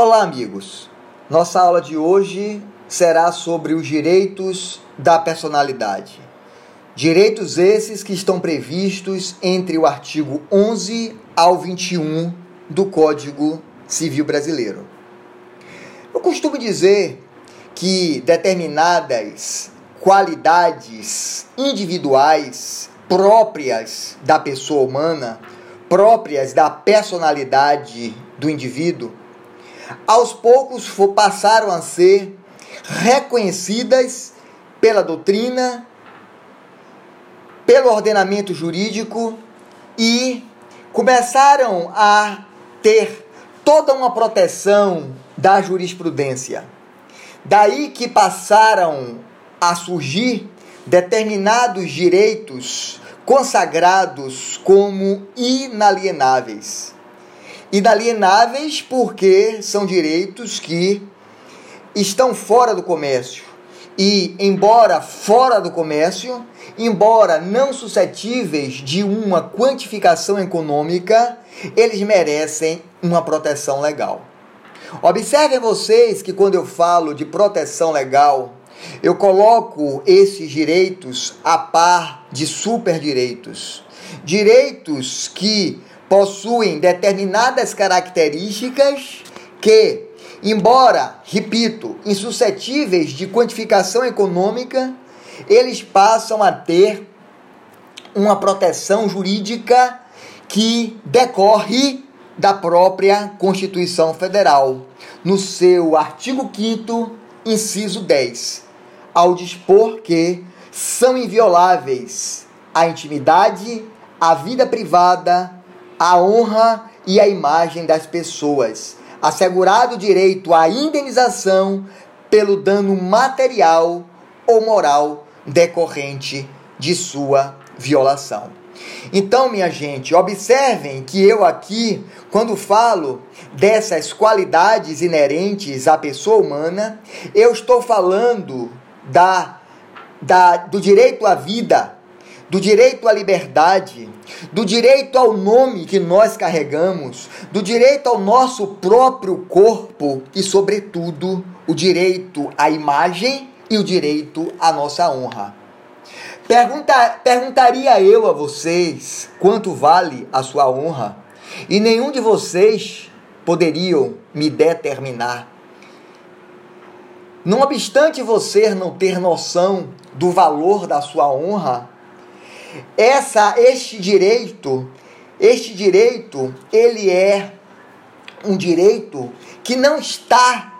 Olá, amigos. Nossa aula de hoje será sobre os direitos da personalidade. Direitos esses que estão previstos entre o artigo 11 ao 21 do Código Civil Brasileiro. Eu costumo dizer que determinadas qualidades individuais próprias da pessoa humana, próprias da personalidade do indivíduo, aos poucos passaram a ser reconhecidas pela doutrina, pelo ordenamento jurídico e começaram a ter toda uma proteção da jurisprudência. Daí que passaram a surgir determinados direitos consagrados como inalienáveis. Inalienáveis porque são direitos que estão fora do comércio. E, embora fora do comércio, embora não suscetíveis de uma quantificação econômica, eles merecem uma proteção legal. Observem vocês que quando eu falo de proteção legal, eu coloco esses direitos a par de superdireitos. Direitos que possuem determinadas características que, embora, repito, insuscetíveis de quantificação econômica, eles passam a ter uma proteção jurídica que decorre da própria Constituição Federal, no seu artigo 5 inciso 10, ao dispor que são invioláveis a intimidade, a vida privada, a honra e a imagem das pessoas, assegurado o direito à indenização pelo dano material ou moral decorrente de sua violação. Então, minha gente, observem que eu aqui, quando falo dessas qualidades inerentes à pessoa humana, eu estou falando da, da, do direito à vida, do direito à liberdade, do direito ao nome que nós carregamos, do direito ao nosso próprio corpo e, sobretudo, o direito à imagem e o direito à nossa honra. Pergunta, perguntaria eu a vocês quanto vale a sua honra, e nenhum de vocês poderiam me determinar. Não obstante você não ter noção do valor da sua honra, essa este direito, este direito, ele é um direito que não está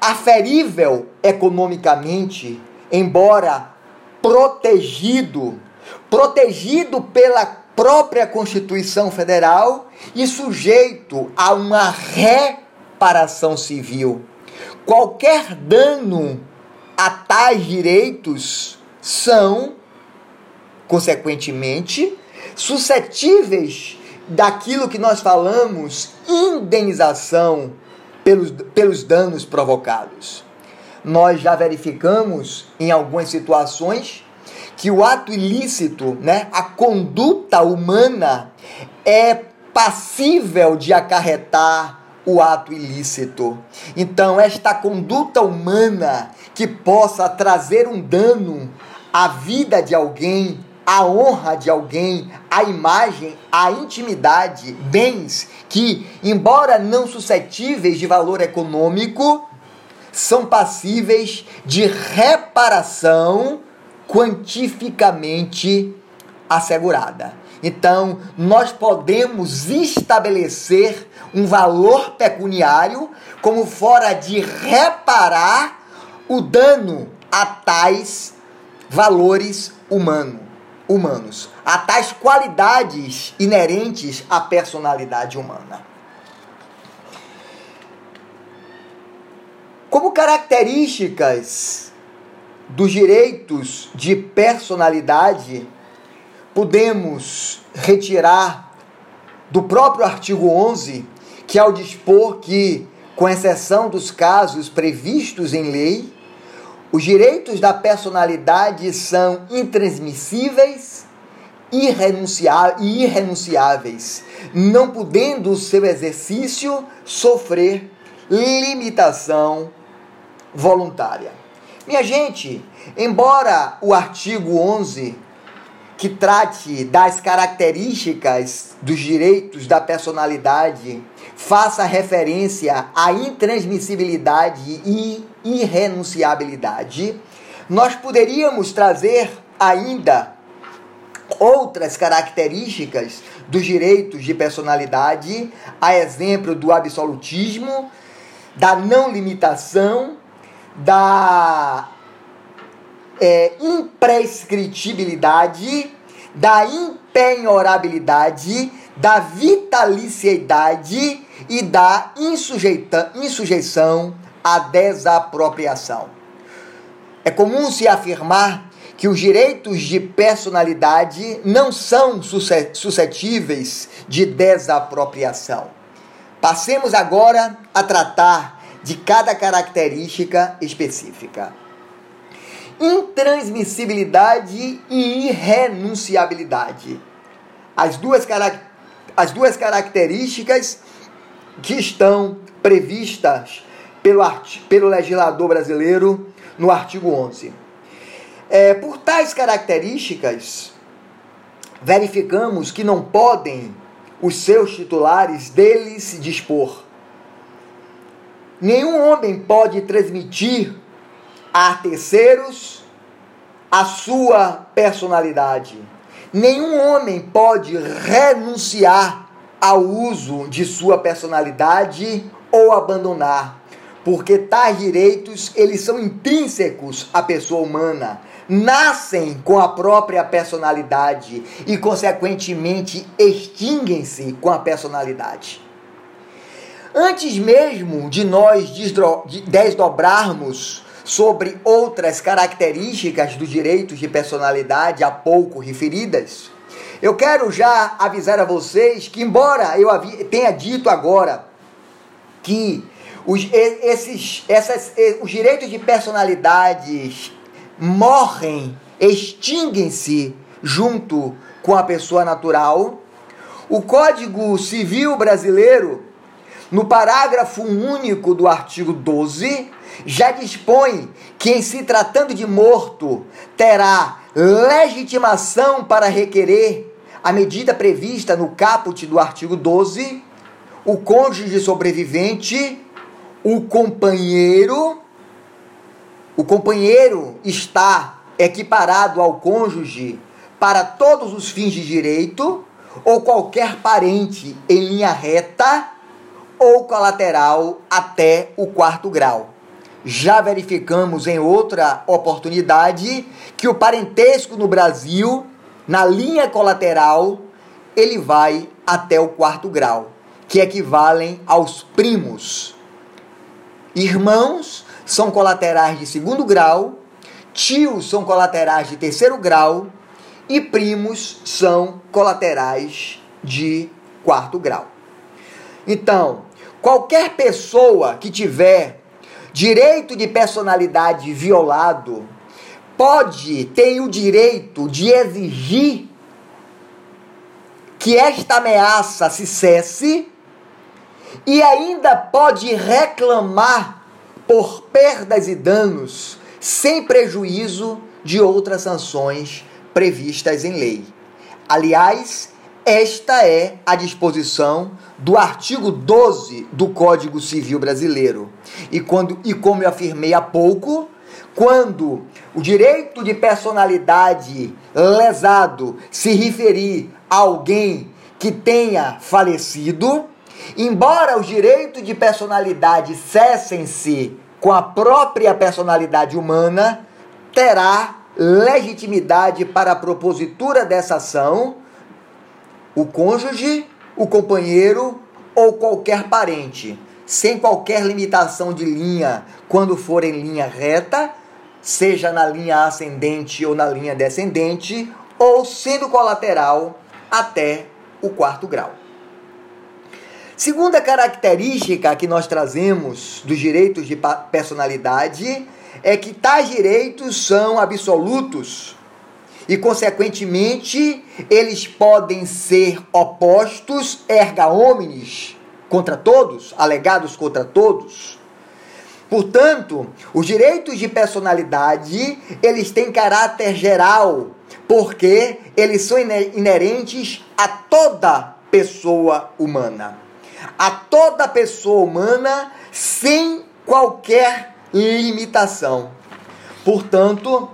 aferível economicamente, embora protegido, protegido pela própria Constituição Federal e sujeito a uma reparação civil. Qualquer dano a tais direitos são consequentemente, suscetíveis daquilo que nós falamos indenização pelos, pelos danos provocados. Nós já verificamos em algumas situações que o ato ilícito, né, a conduta humana, é passível de acarretar o ato ilícito. Então, esta conduta humana que possa trazer um dano à vida de alguém, a honra de alguém, a imagem, a intimidade, bens que, embora não suscetíveis de valor econômico, são passíveis de reparação quantificamente assegurada. Então, nós podemos estabelecer um valor pecuniário como fora de reparar o dano a tais valores humanos humanos, a tais qualidades inerentes à personalidade humana. Como características dos direitos de personalidade, podemos retirar do próprio artigo 11, que ao dispor que, com exceção dos casos previstos em lei, os direitos da personalidade são intransmissíveis e irrenunciáveis, não podendo o seu exercício sofrer limitação voluntária. Minha gente, embora o artigo 11 que trate das características dos direitos da personalidade faça referência à intransmissibilidade e irrenunciabilidade, nós poderíamos trazer ainda outras características dos direitos de personalidade, a exemplo do absolutismo, da não limitação, da é, imprescritibilidade, da impenhorabilidade, da vitaliciedade e da insujeição à desapropriação. É comum se afirmar que os direitos de personalidade não são suscetíveis de desapropriação. Passemos agora a tratar de cada característica específica. Intransmissibilidade e irrenunciabilidade. As duas, as duas características que estão previstas pelo, pelo legislador brasileiro no artigo 11. É, por tais características, verificamos que não podem os seus titulares deles dispor. Nenhum homem pode transmitir a terceiros a sua personalidade. Nenhum homem pode renunciar ao uso de sua personalidade ou abandonar, porque tais direitos eles são intrínsecos à pessoa humana, nascem com a própria personalidade e consequentemente extinguem-se com a personalidade. Antes mesmo de nós desdobrarmos sobre outras características dos direitos de personalidade há pouco referidas, eu quero já avisar a vocês que, embora eu tenha dito agora que os, esses, essas, os direitos de personalidades morrem, extinguem-se junto com a pessoa natural, o Código Civil Brasileiro, no parágrafo único do artigo 12, já dispõe que, em se tratando de morto, terá legitimação para requerer a medida prevista no caput do artigo 12, o cônjuge sobrevivente, o companheiro. O companheiro está equiparado ao cônjuge para todos os fins de direito, ou qualquer parente em linha reta ou colateral até o quarto grau. Já verificamos em outra oportunidade que o parentesco no Brasil, na linha colateral, ele vai até o quarto grau, que equivalem aos primos. Irmãos são colaterais de segundo grau, tios são colaterais de terceiro grau e primos são colaterais de quarto grau. Então, qualquer pessoa que tiver direito de personalidade violado, pode, tem o direito de exigir que esta ameaça se cesse e ainda pode reclamar por perdas e danos sem prejuízo de outras sanções previstas em lei. Aliás, esta é a disposição do artigo 12 do Código Civil Brasileiro. E, quando, e como eu afirmei há pouco, quando o direito de personalidade lesado se referir a alguém que tenha falecido, embora os direitos de personalidade cessem-se com a própria personalidade humana, terá legitimidade para a propositura dessa ação o cônjuge, o companheiro ou qualquer parente, sem qualquer limitação de linha quando for em linha reta, seja na linha ascendente ou na linha descendente, ou sendo colateral até o quarto grau. Segunda característica que nós trazemos dos direitos de personalidade é que tais direitos são absolutos e, consequentemente, eles podem ser opostos, erga omnes, contra todos, alegados contra todos. Portanto, os direitos de personalidade, eles têm caráter geral, porque eles são inerentes a toda pessoa humana. A toda pessoa humana sem qualquer limitação. Portanto,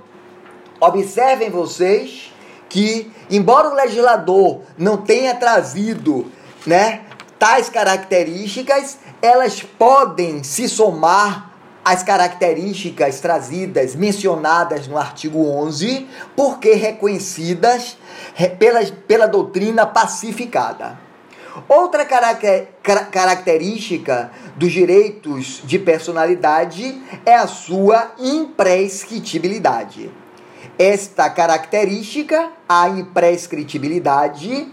observem vocês que, embora o legislador não tenha trazido né, tais características, elas podem se somar às características trazidas, mencionadas no artigo 11, porque reconhecidas pela, pela doutrina pacificada. Outra característica dos direitos de personalidade é a sua imprescritibilidade. Esta característica, a imprescritibilidade,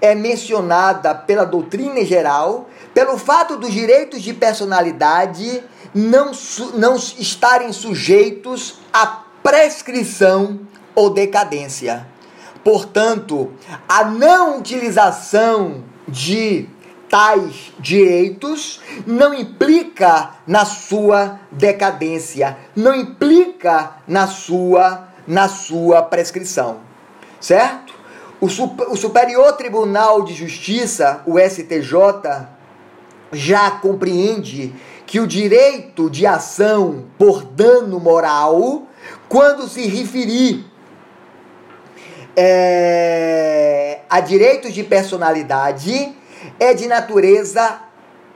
é mencionada pela doutrina em geral pelo fato dos direitos de personalidade não, não estarem sujeitos à prescrição ou decadência. Portanto, a não utilização de tais direitos não implica na sua decadência, não implica na sua na sua prescrição. Certo? O, o Superior Tribunal de Justiça, o STJ, já compreende que o direito de ação por dano moral, quando se referir é, a direitos de personalidade, é de natureza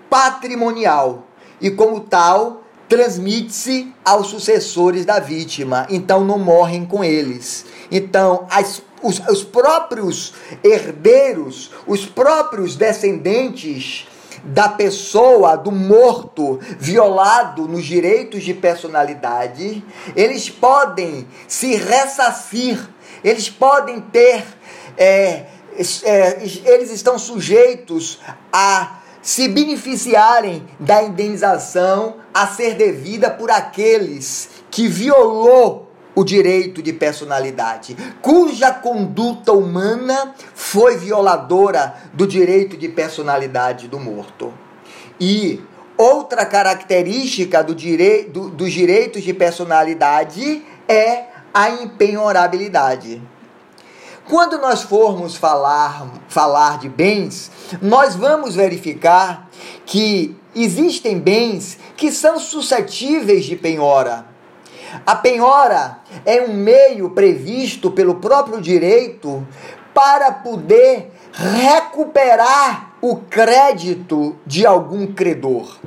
patrimonial e, como tal, transmite-se aos sucessores da vítima, então não morrem com eles. Então, as, os, os próprios herdeiros, os próprios descendentes da pessoa, do morto, violado nos direitos de personalidade, eles podem se ressarcir, eles podem ter, é, é, eles estão sujeitos a se beneficiarem da indenização a ser devida por aqueles que violou o direito de personalidade, cuja conduta humana foi violadora do direito de personalidade do morto. E outra característica do direi do, dos direitos de personalidade é a impenhorabilidade. Quando nós formos falar, falar de bens, nós vamos verificar que existem bens que são suscetíveis de penhora. A penhora é um meio previsto pelo próprio direito para poder recuperar o crédito de algum credor.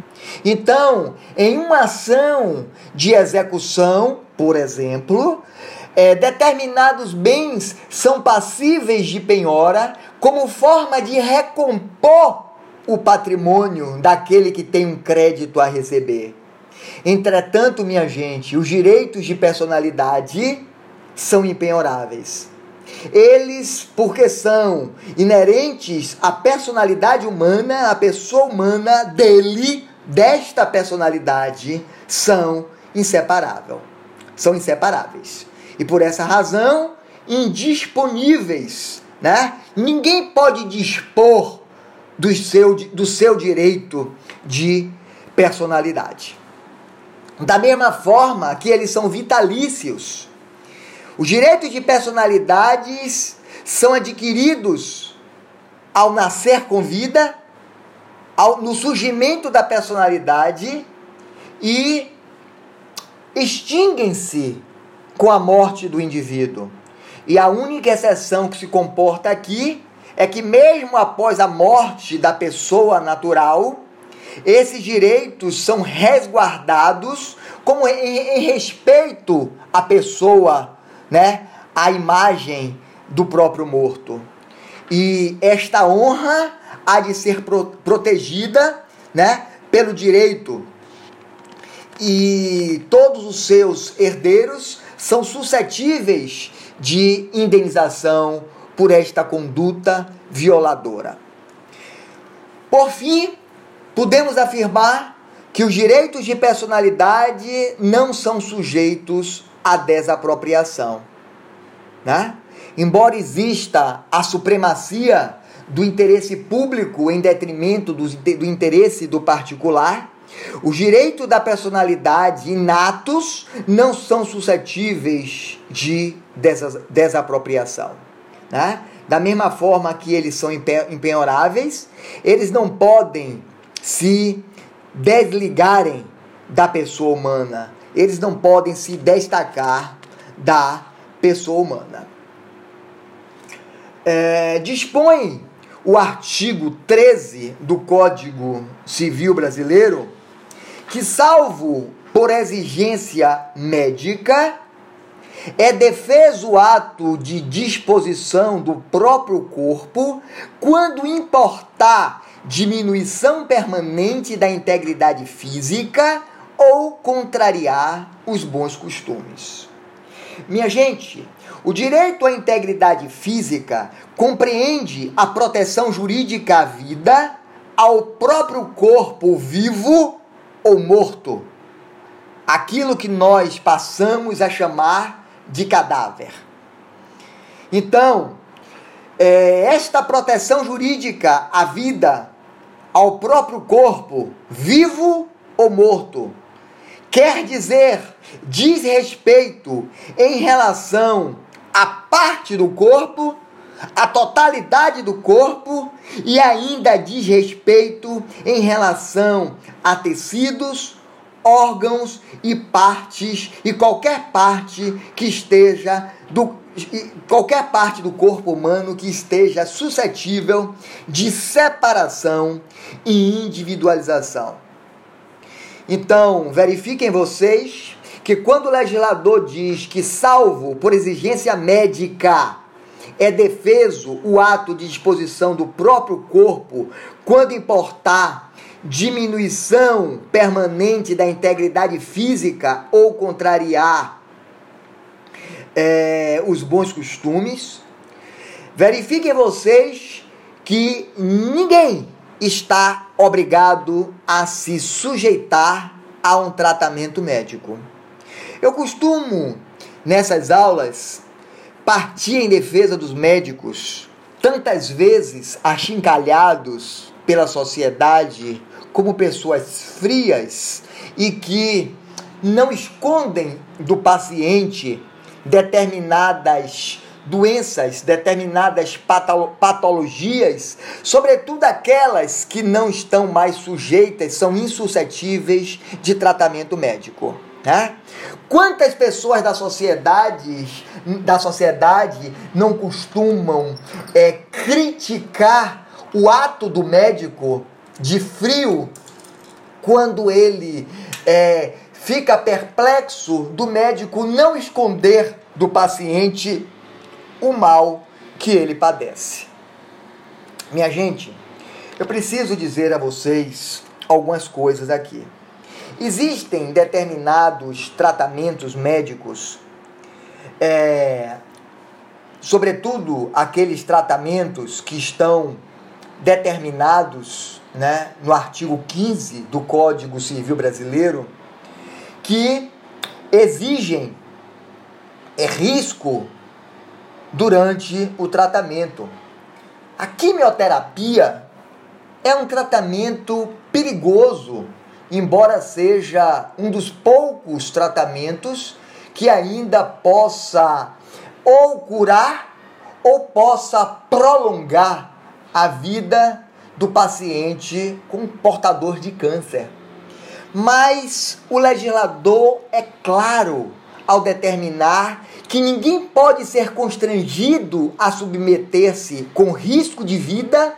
Então, em uma ação de execução, por exemplo, é, determinados bens são passíveis de penhora como forma de recompor o patrimônio daquele que tem um crédito a receber. Entretanto, minha gente, os direitos de personalidade são impenhoráveis. Eles, porque são inerentes à personalidade humana, à pessoa humana dele, desta personalidade, são inseparáveis. São inseparáveis. E por essa razão, indisponíveis, né? Ninguém pode dispor do seu, do seu direito de personalidade. Da mesma forma que eles são vitalícios. Os direitos de personalidades são adquiridos ao nascer com vida, ao, no surgimento da personalidade e extinguem-se com a morte do indivíduo. E a única exceção que se comporta aqui é que, mesmo após a morte da pessoa natural, esses direitos são resguardados como em, em respeito à pessoa, né? À imagem do próprio morto. E esta honra há de ser pro, protegida, né? Pelo direito. E todos os seus herdeiros são suscetíveis de indenização por esta conduta violadora. Por fim, podemos afirmar que os direitos de personalidade não são sujeitos à desapropriação. Né? Embora exista a supremacia do interesse público em detrimento do, do interesse do particular. Os direitos da personalidade inatos não são suscetíveis de desapropriação. Né? Da mesma forma que eles são impenhoráveis, eles não podem se desligarem da pessoa humana, eles não podem se destacar da pessoa humana. É, dispõe o artigo 13 do Código Civil Brasileiro que, salvo por exigência médica, é defeso o ato de disposição do próprio corpo quando importar diminuição permanente da integridade física ou contrariar os bons costumes. Minha gente, o direito à integridade física compreende a proteção jurídica à vida, ao próprio corpo vivo ou morto. Aquilo que nós passamos a chamar de cadáver. Então, é, esta proteção jurídica à vida, ao próprio corpo, vivo ou morto, quer dizer diz respeito em relação à parte do corpo, à totalidade do corpo e ainda diz respeito em relação a tecidos, órgãos e partes e qualquer parte que esteja do qualquer parte do corpo humano que esteja suscetível de separação e individualização. Então, verifiquem vocês que quando o legislador diz que, salvo por exigência médica, é defeso o ato de disposição do próprio corpo quando importar diminuição permanente da integridade física ou contrariar é, os bons costumes. Verifiquem vocês que ninguém está obrigado a se sujeitar a um tratamento médico. Eu costumo, nessas aulas, partir em defesa dos médicos, tantas vezes achincalhados pela sociedade como pessoas frias e que não escondem do paciente determinadas doenças, determinadas patologias, sobretudo aquelas que não estão mais sujeitas, são insuscetíveis de tratamento médico. Né? Quantas pessoas da sociedade, da sociedade não costumam é, criticar o ato do médico de frio quando ele é, fica perplexo do médico não esconder do paciente o mal que ele padece. Minha gente, eu preciso dizer a vocês algumas coisas aqui. Existem determinados tratamentos médicos, é, sobretudo aqueles tratamentos que estão determinados né, no artigo 15 do Código Civil Brasileiro, que exigem é, risco durante o tratamento. A quimioterapia é um tratamento perigoso, embora seja um dos poucos tratamentos que ainda possa ou curar ou possa prolongar a vida do paciente com portador de câncer. Mas o legislador é claro ao determinar que ninguém pode ser constrangido a submeter-se com risco de vida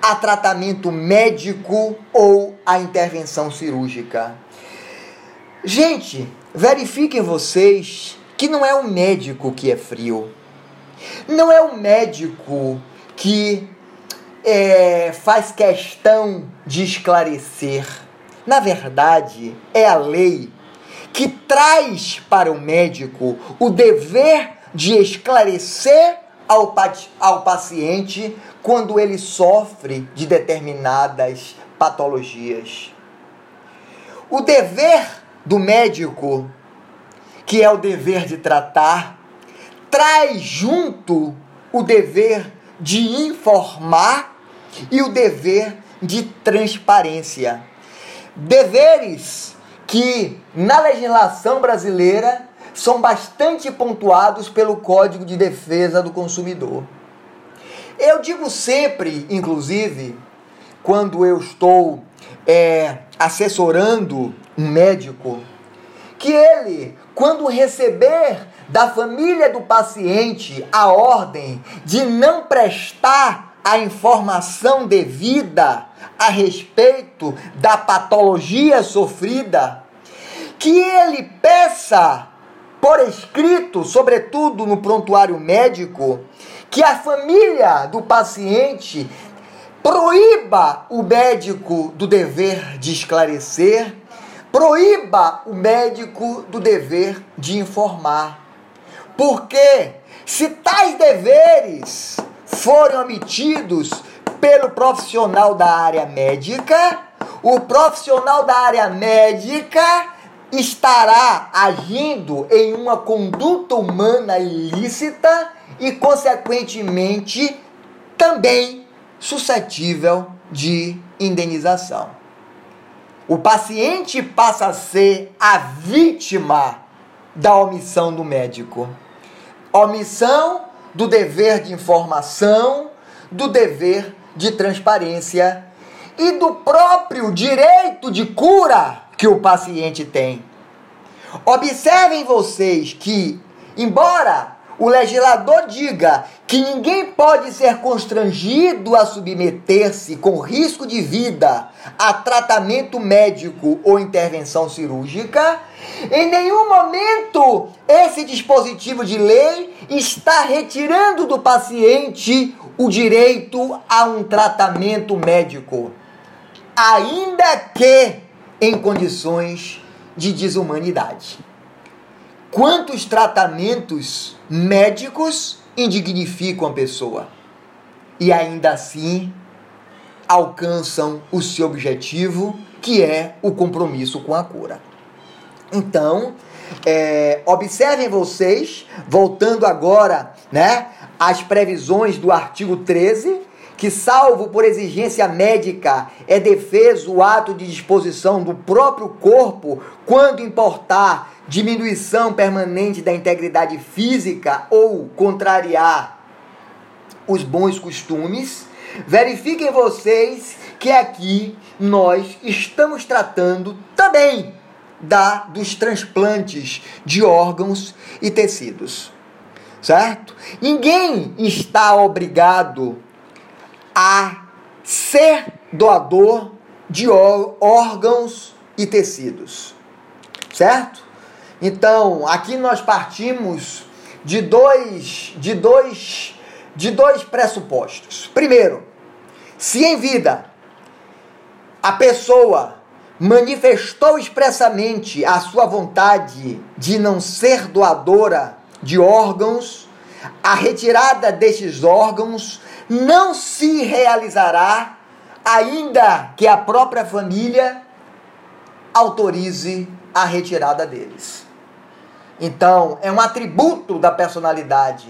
a tratamento médico ou a intervenção cirúrgica. Gente, verifiquem vocês que não é o médico que é frio. Não é o médico que é, faz questão de esclarecer. Na verdade, é a lei que traz para o médico o dever de esclarecer ao, ao paciente quando ele sofre de determinadas patologias. O dever do médico, que é o dever de tratar, traz junto o dever de informar e o dever de transparência. Deveres que na legislação brasileira são bastante pontuados pelo Código de Defesa do Consumidor. Eu digo sempre, inclusive, quando eu estou é, assessorando um médico, que ele, quando receber da família do paciente a ordem de não prestar a informação devida a respeito da patologia sofrida, que ele peça por escrito, sobretudo no prontuário médico, que a família do paciente proíba o médico do dever de esclarecer, proíba o médico do dever de informar. Porque se tais deveres forem omitidos pelo profissional da área médica, o profissional da área médica estará agindo em uma conduta humana ilícita e, consequentemente, também suscetível de indenização. O paciente passa a ser a vítima da omissão do médico. Omissão do dever de informação, do dever de transparência e do próprio direito de cura que o paciente tem. Observem vocês que, embora o legislador diga que ninguém pode ser constrangido a submeter-se com risco de vida a tratamento médico ou intervenção cirúrgica, em nenhum momento esse dispositivo de lei está retirando do paciente o direito a um tratamento médico, ainda que em condições de desumanidade. Quantos tratamentos médicos indignificam a pessoa e ainda assim alcançam o seu objetivo, que é o compromisso com a cura. Então, é, observem vocês, voltando agora né, às previsões do artigo 13, que, salvo por exigência médica, é defeso o ato de disposição do próprio corpo quando importar diminuição permanente da integridade física ou contrariar os bons costumes, verifiquem vocês que aqui nós estamos tratando também da dos transplantes de órgãos e tecidos. Certo? Ninguém está obrigado a ser doador de órgãos e tecidos. Certo? Então, aqui nós partimos de dois, de dois, de dois pressupostos. Primeiro, se em vida a pessoa manifestou expressamente a sua vontade de não ser doadora de órgãos, a retirada destes órgãos não se realizará ainda que a própria família autorize a retirada deles. Então, é um atributo da personalidade.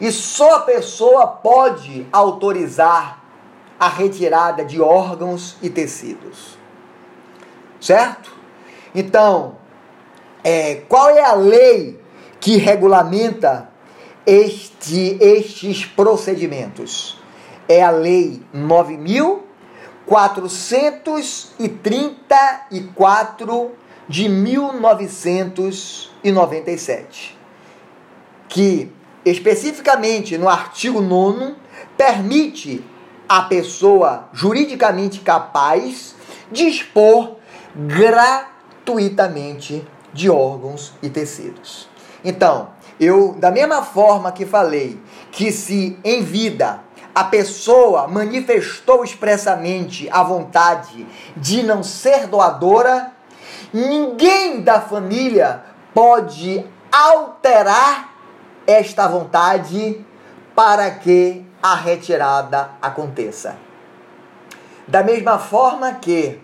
E só a pessoa pode autorizar a retirada de órgãos e tecidos. Certo? Então, é, qual é a lei que regulamenta este, estes procedimentos? É a Lei 9.434 de 1997, que especificamente no artigo 9 permite a pessoa juridicamente capaz dispor gratuitamente de órgãos e tecidos. Então, eu da mesma forma que falei que se em vida a pessoa manifestou expressamente a vontade de não ser doadora, Ninguém da família pode alterar esta vontade para que a retirada aconteça. Da mesma forma que,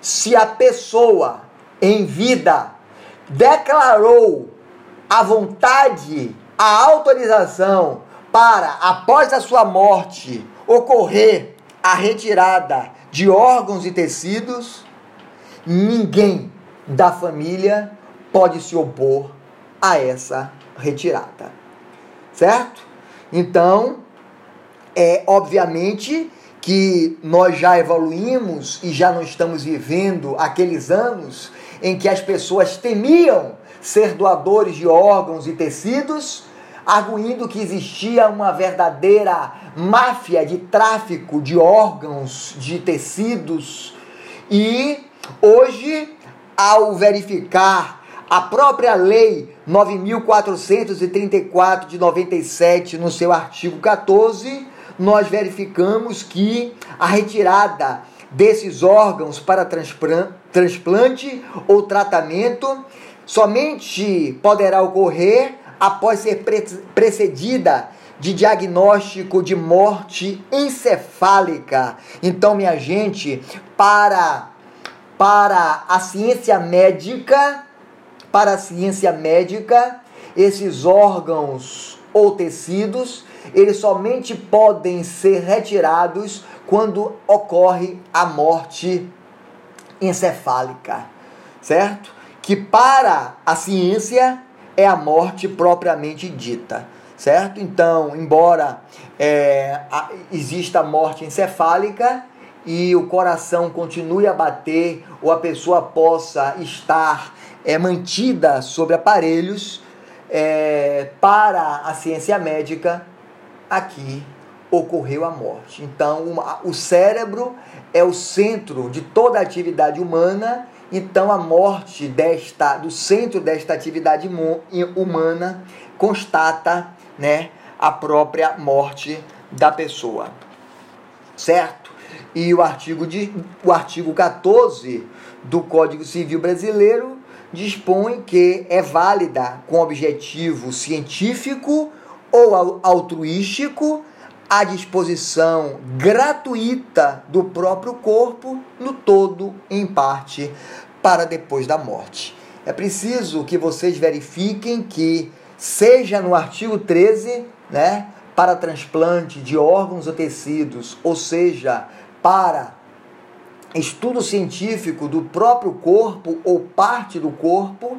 se a pessoa em vida declarou a vontade, a autorização para, após a sua morte, ocorrer a retirada de órgãos e tecidos, ninguém da família pode se opor a essa retirada. Certo? Então, é obviamente que nós já evoluímos e já não estamos vivendo aqueles anos em que as pessoas temiam ser doadores de órgãos e tecidos, arguindo que existia uma verdadeira máfia de tráfico de órgãos, de tecidos. E hoje, ao verificar a própria lei 9434 de 97, no seu artigo 14, nós verificamos que a retirada desses órgãos para transplante ou tratamento somente poderá ocorrer após ser precedida de diagnóstico de morte encefálica. Então, minha gente, para para a ciência médica, para a ciência médica, esses órgãos ou tecidos, eles somente podem ser retirados quando ocorre a morte encefálica, certo? Que para a ciência é a morte propriamente dita, certo? Então, embora é, a, exista a morte encefálica e o coração continue a bater ou a pessoa possa estar é, mantida sobre aparelhos, é, para a ciência médica, aqui ocorreu a morte. Então, uma, o cérebro é o centro de toda a atividade humana. Então, a morte desta, do centro desta atividade humana constata né, a própria morte da pessoa. Certo? E o artigo, de, o artigo 14 do Código Civil Brasileiro dispõe que é válida com objetivo científico ou altruístico à disposição gratuita do próprio corpo, no todo, em parte, para depois da morte. É preciso que vocês verifiquem que, seja no artigo 13, né, para transplante de órgãos ou tecidos, ou seja, para estudo científico do próprio corpo ou parte do corpo,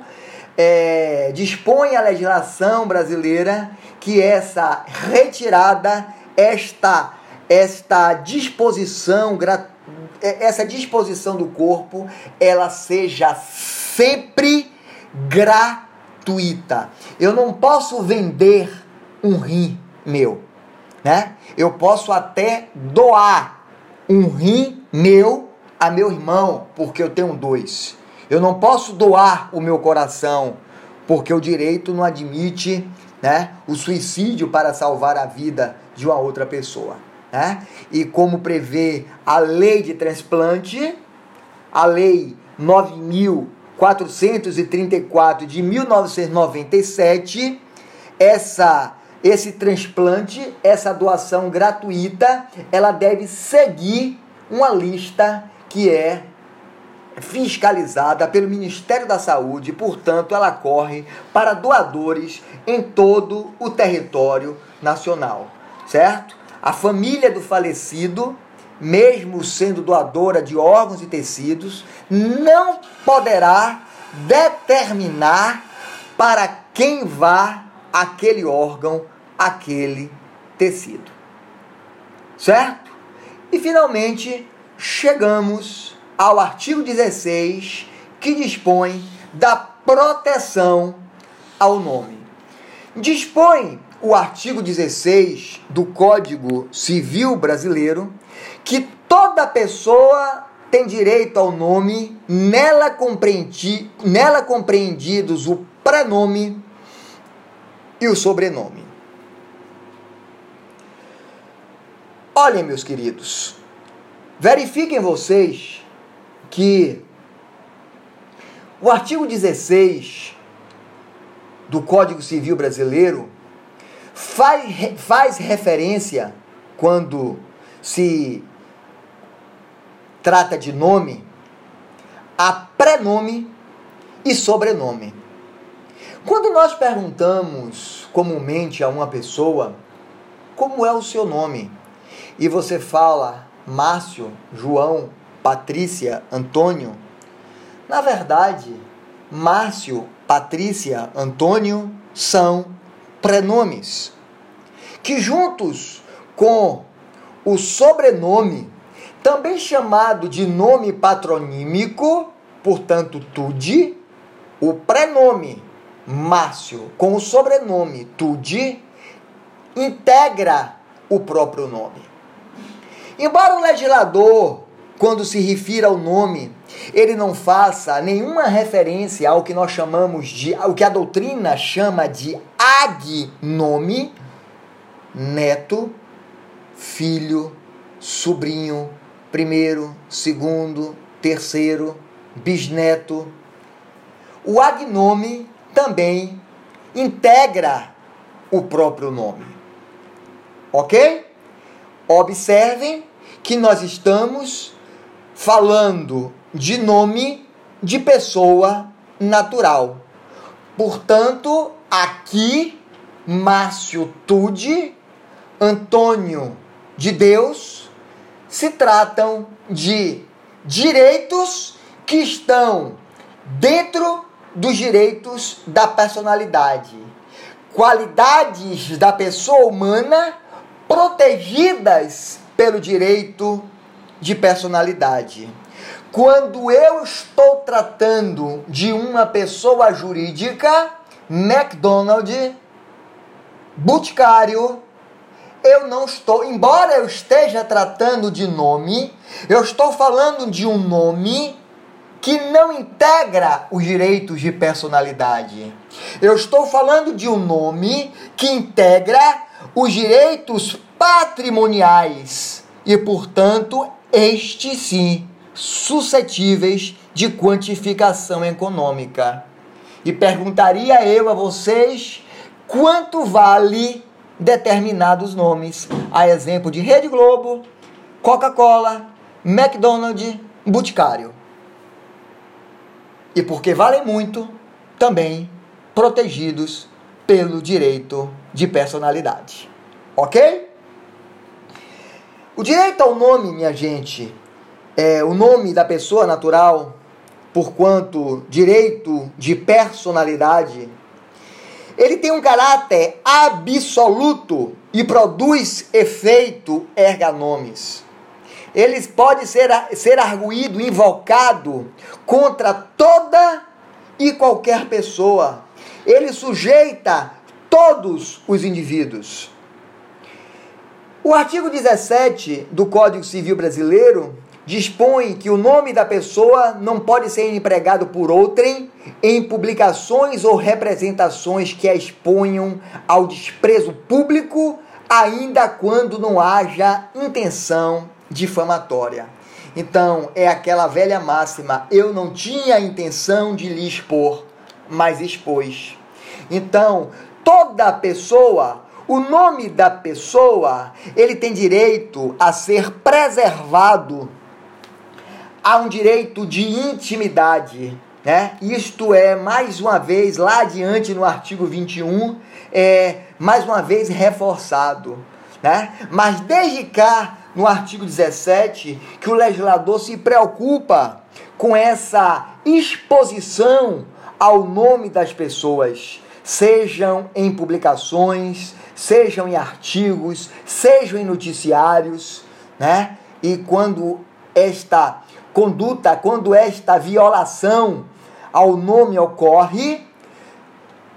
é, dispõe a legislação brasileira que essa retirada, esta, esta disposição, é, essa disposição do corpo, ela seja sempre gratuita. Eu não posso vender um rim meu, né? Eu posso até doar um rim meu a meu irmão, porque eu tenho dois. Eu não posso doar o meu coração, porque o direito não admite né, o suicídio para salvar a vida de uma outra pessoa. Né? E como prevê a lei de transplante, a lei 9.434 de 1997, essa, esse transplante, essa doação gratuita, ela deve seguir uma lista que é fiscalizada pelo Ministério da Saúde, portanto, ela corre para doadores em todo o território nacional, certo? A família do falecido, mesmo sendo doadora de órgãos e tecidos, não poderá determinar para quem vá aquele órgão, aquele tecido. Certo? E finalmente chegamos ao artigo 16, que dispõe da proteção ao nome. Dispõe o artigo 16 do Código Civil Brasileiro que toda pessoa tem direito ao nome, nela, compreendi, nela compreendidos o prenome e o sobrenome. Olhem, meus queridos, verifiquem vocês que o artigo 16 do Código Civil Brasileiro faz, faz referência, quando se trata de nome, a prenome e sobrenome. Quando nós perguntamos comumente a uma pessoa como é o seu nome. E você fala Márcio, João, Patrícia, Antônio. Na verdade, Márcio, Patrícia, Antônio são prenomes que juntos com o sobrenome, também chamado de nome patronímico, portanto, Tude, o prenome Márcio com o sobrenome Tude integra o próprio nome. Embora o legislador, quando se refira ao nome, ele não faça nenhuma referência ao que nós chamamos de, ao que a doutrina chama de agnome, neto, filho, sobrinho, primeiro, segundo, terceiro, bisneto. O agnome também integra o próprio nome. Ok? Observem que nós estamos falando de nome de pessoa natural. Portanto, aqui, Márcio Tude, Antônio de Deus, se tratam de direitos que estão dentro dos direitos da personalidade, qualidades da pessoa humana protegidas pelo direito de personalidade. Quando eu estou tratando de uma pessoa jurídica, McDonald, Boticário, eu não estou, embora eu esteja tratando de nome, eu estou falando de um nome que não integra os direitos de personalidade. Eu estou falando de um nome que integra os direitos patrimoniais e, portanto, estes sim suscetíveis de quantificação econômica. E perguntaria eu a vocês quanto vale determinados nomes, a exemplo de Rede Globo, Coca-Cola, McDonald's, Boticário e porque valem muito, também protegidos pelo direito de personalidade. Ok? O direito ao nome, minha gente, é o nome da pessoa natural, porquanto direito de personalidade, ele tem um caráter absoluto e produz efeito erga-nomes ele pode ser, ser arguído, invocado contra toda e qualquer pessoa. Ele sujeita todos os indivíduos. O artigo 17 do Código Civil Brasileiro dispõe que o nome da pessoa não pode ser empregado por outrem em publicações ou representações que a exponham ao desprezo público, ainda quando não haja intenção difamatória. Então, é aquela velha máxima: eu não tinha intenção de lhe expor, mas expôs. Então, toda pessoa, o nome da pessoa, ele tem direito a ser preservado. Há um direito de intimidade. Né? Isto é, mais uma vez, lá adiante no artigo 21, é mais uma vez reforçado. Né? Mas desde cá, no artigo 17 que o legislador se preocupa com essa exposição ao nome das pessoas, sejam em publicações, sejam em artigos, sejam em noticiários, né? E quando esta conduta, quando esta violação ao nome ocorre,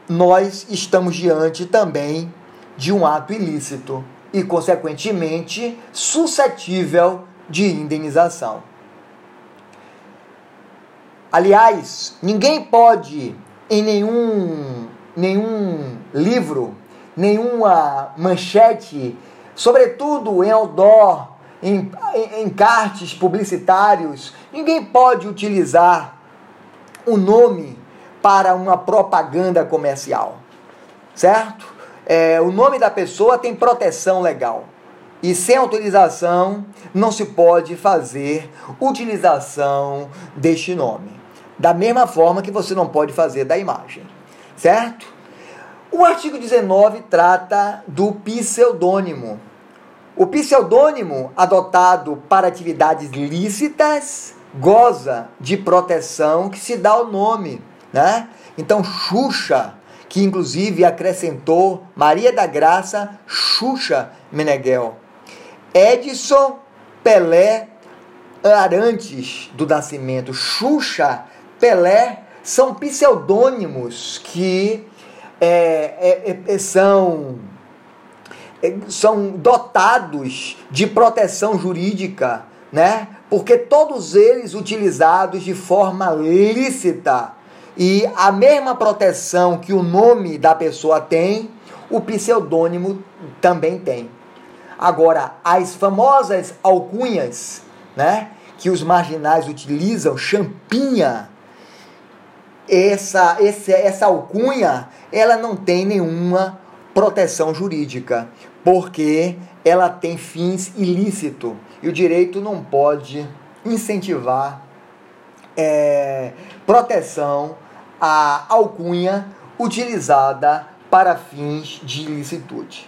nós estamos diante também de um ato ilícito e, consequentemente, suscetível de indenização. Aliás, ninguém pode, em nenhum, nenhum livro, nenhuma manchete, sobretudo em outdoor, em, em, em cartes publicitários, ninguém pode utilizar o nome para uma propaganda comercial, certo? é, o nome da pessoa tem proteção legal. E sem autorização não se pode fazer utilização deste nome. Da mesma forma que você não pode fazer da imagem. Certo? O artigo 19 trata do pseudônimo. O pseudônimo adotado para atividades lícitas goza de proteção que se dá ao nome, né? Então, Xuxa, que inclusive acrescentou Maria da Graça Xuxa Meneghel. Edson Pelé Arantes do Nascimento, Xuxa, Pelé, são pseudônimos que é, é, é, são, é, são dotados de proteção jurídica, né? porque todos eles utilizados de forma lícita e a mesma proteção que o nome da pessoa tem, o pseudônimo também tem. Agora, as famosas alcunhas, né, que os marginais utilizam, champinha, essa, essa, alcunha, ela não tem nenhuma proteção jurídica, porque ela tem fins ilícitos e o direito não pode incentivar é, proteção à alcunha utilizada para fins de ilicitude.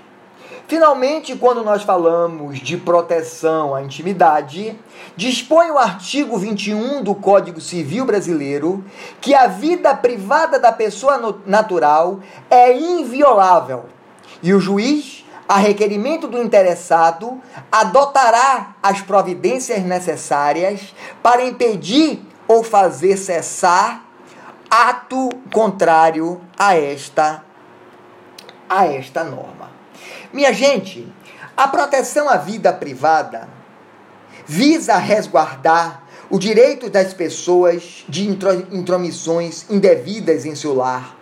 Finalmente, quando nós falamos de proteção à intimidade, dispõe o artigo 21 do Código Civil Brasileiro que a vida privada da pessoa natural é inviolável e o juiz, a requerimento do interessado, adotará as providências necessárias para impedir ou fazer cessar ato contrário a esta a esta norma. Minha gente, a proteção à vida privada visa resguardar o direito das pessoas de intromissões indevidas em seu lar,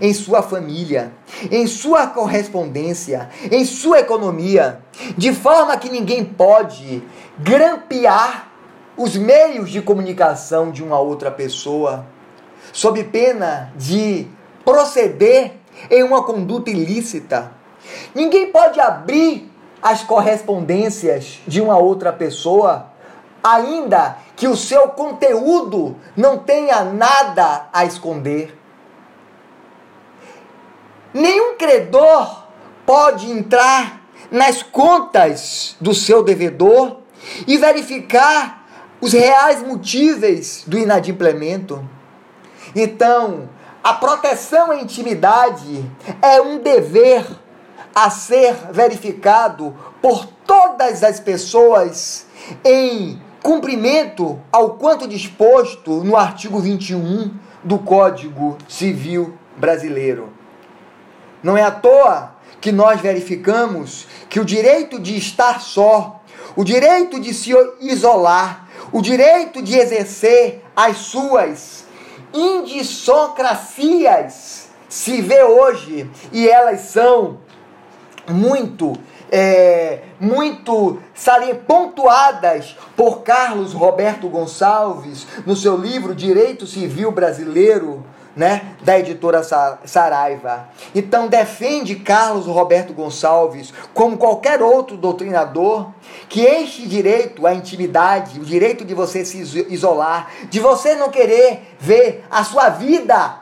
em sua família, em sua correspondência, em sua economia, de forma que ninguém pode grampear os meios de comunicação de uma outra pessoa, sob pena de proceder em uma conduta ilícita Ninguém pode abrir as correspondências de uma outra pessoa, ainda que o seu conteúdo não tenha nada a esconder. Nenhum credor pode entrar nas contas do seu devedor e verificar os reais motivos do inadimplemento. Então, a proteção à intimidade é um dever a ser verificado por todas as pessoas em cumprimento ao quanto disposto no artigo 21 do Código Civil Brasileiro. Não é à toa que nós verificamos que o direito de estar só, o direito de se isolar, o direito de exercer as suas indissocracias se vê hoje e elas são muito é, muito pontuadas por Carlos Roberto Gonçalves no seu livro Direito Civil Brasileiro, né, da editora Saraiva. Então defende Carlos Roberto Gonçalves, como qualquer outro doutrinador, que este direito à intimidade, o direito de você se isolar, de você não querer ver a sua vida,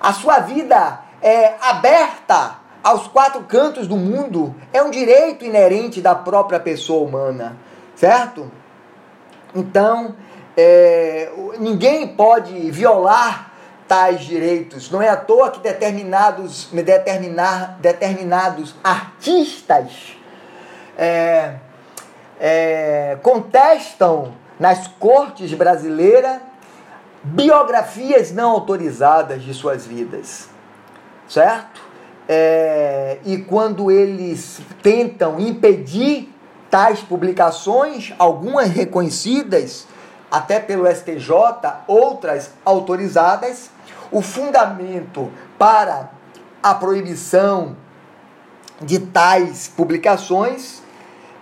a sua vida é, aberta aos quatro cantos do mundo é um direito inerente da própria pessoa humana, certo? Então, é, ninguém pode violar tais direitos. Não é à toa que determinados, determinar, determinados artistas é, é, contestam nas cortes brasileiras biografias não autorizadas de suas vidas, certo? É, e quando eles tentam impedir tais publicações, algumas reconhecidas até pelo STJ, outras autorizadas, o fundamento para a proibição de tais publicações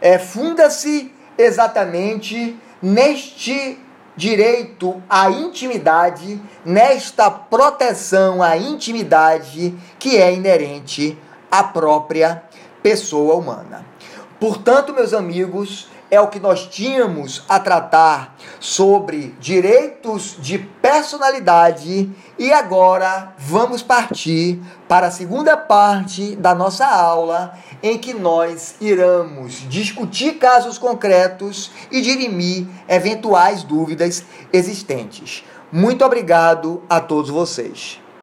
é, funda-se exatamente neste direito à intimidade, nesta proteção à intimidade que é inerente à própria pessoa humana. Portanto, meus amigos, é o que nós tínhamos a tratar sobre direitos de personalidade e agora vamos partir para a segunda parte da nossa aula em que nós iremos discutir casos concretos e dirimir eventuais dúvidas existentes. Muito obrigado a todos vocês.